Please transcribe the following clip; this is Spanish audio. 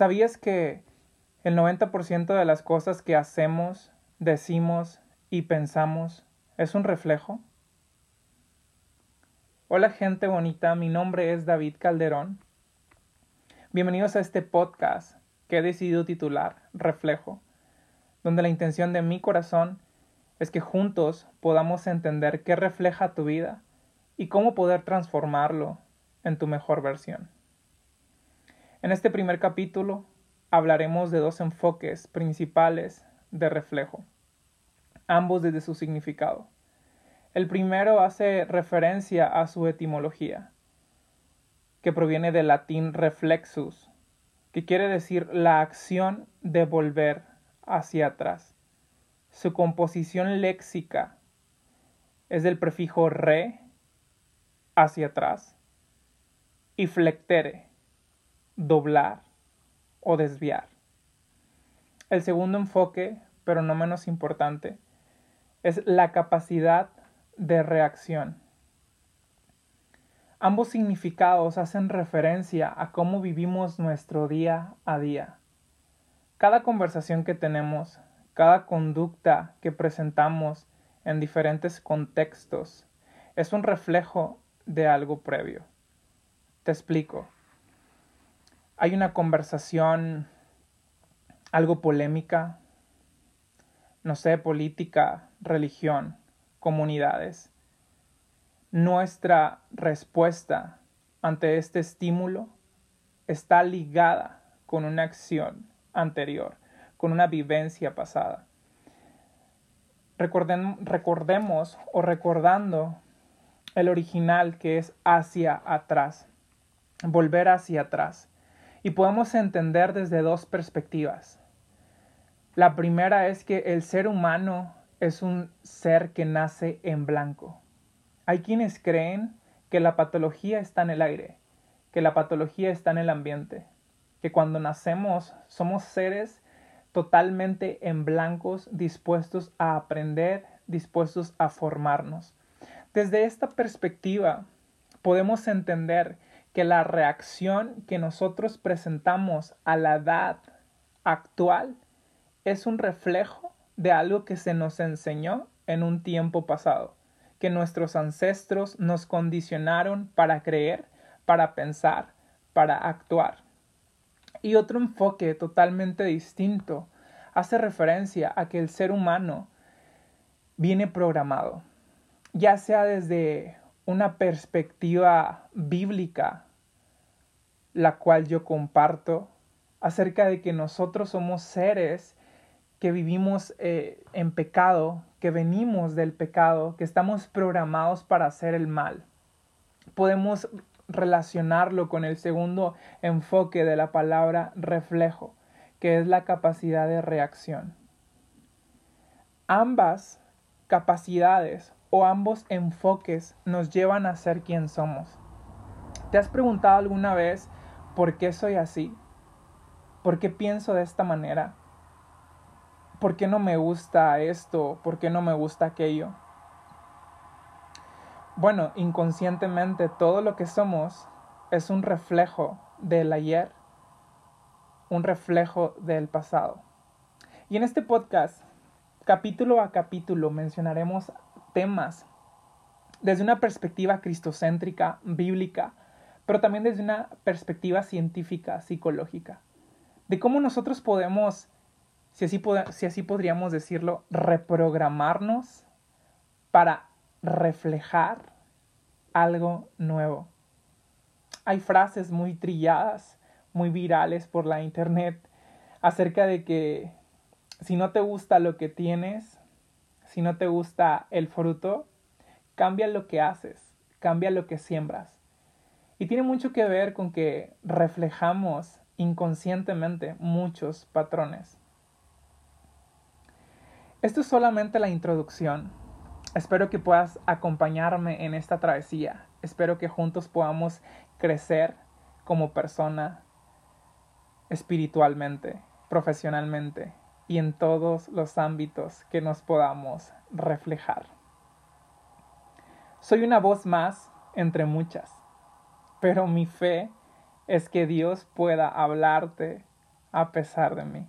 ¿Sabías que el 90% de las cosas que hacemos, decimos y pensamos es un reflejo? Hola gente bonita, mi nombre es David Calderón. Bienvenidos a este podcast que he decidido titular Reflejo, donde la intención de mi corazón es que juntos podamos entender qué refleja tu vida y cómo poder transformarlo en tu mejor versión. En este primer capítulo hablaremos de dos enfoques principales de reflejo, ambos desde su significado. El primero hace referencia a su etimología, que proviene del latín reflexus, que quiere decir la acción de volver hacia atrás. Su composición léxica es del prefijo re, hacia atrás, y flectere, doblar o desviar. El segundo enfoque, pero no menos importante, es la capacidad de reacción. Ambos significados hacen referencia a cómo vivimos nuestro día a día. Cada conversación que tenemos, cada conducta que presentamos en diferentes contextos, es un reflejo de algo previo. Te explico hay una conversación algo polémica, no sé, política, religión, comunidades. Nuestra respuesta ante este estímulo está ligada con una acción anterior, con una vivencia pasada. recordemos o recordando el original que es hacia atrás, volver hacia atrás y podemos entender desde dos perspectivas. La primera es que el ser humano es un ser que nace en blanco. Hay quienes creen que la patología está en el aire, que la patología está en el ambiente, que cuando nacemos somos seres totalmente en blancos, dispuestos a aprender, dispuestos a formarnos. Desde esta perspectiva podemos entender que la reacción que nosotros presentamos a la edad actual es un reflejo de algo que se nos enseñó en un tiempo pasado, que nuestros ancestros nos condicionaron para creer, para pensar, para actuar. Y otro enfoque totalmente distinto hace referencia a que el ser humano viene programado, ya sea desde una perspectiva bíblica, la cual yo comparto, acerca de que nosotros somos seres que vivimos eh, en pecado, que venimos del pecado, que estamos programados para hacer el mal. Podemos relacionarlo con el segundo enfoque de la palabra reflejo, que es la capacidad de reacción. Ambas capacidades o ambos enfoques nos llevan a ser quien somos. ¿Te has preguntado alguna vez por qué soy así? ¿Por qué pienso de esta manera? ¿Por qué no me gusta esto? ¿Por qué no me gusta aquello? Bueno, inconscientemente todo lo que somos es un reflejo del ayer, un reflejo del pasado. Y en este podcast, capítulo a capítulo, mencionaremos temas desde una perspectiva cristocéntrica, bíblica, pero también desde una perspectiva científica, psicológica, de cómo nosotros podemos, si así, si así podríamos decirlo, reprogramarnos para reflejar algo nuevo. Hay frases muy trilladas, muy virales por la internet acerca de que si no te gusta lo que tienes, si no te gusta el fruto, cambia lo que haces, cambia lo que siembras. Y tiene mucho que ver con que reflejamos inconscientemente muchos patrones. Esto es solamente la introducción. Espero que puedas acompañarme en esta travesía. Espero que juntos podamos crecer como persona espiritualmente, profesionalmente, y en todos los ámbitos que nos podamos reflejar. Soy una voz más entre muchas, pero mi fe es que Dios pueda hablarte a pesar de mí.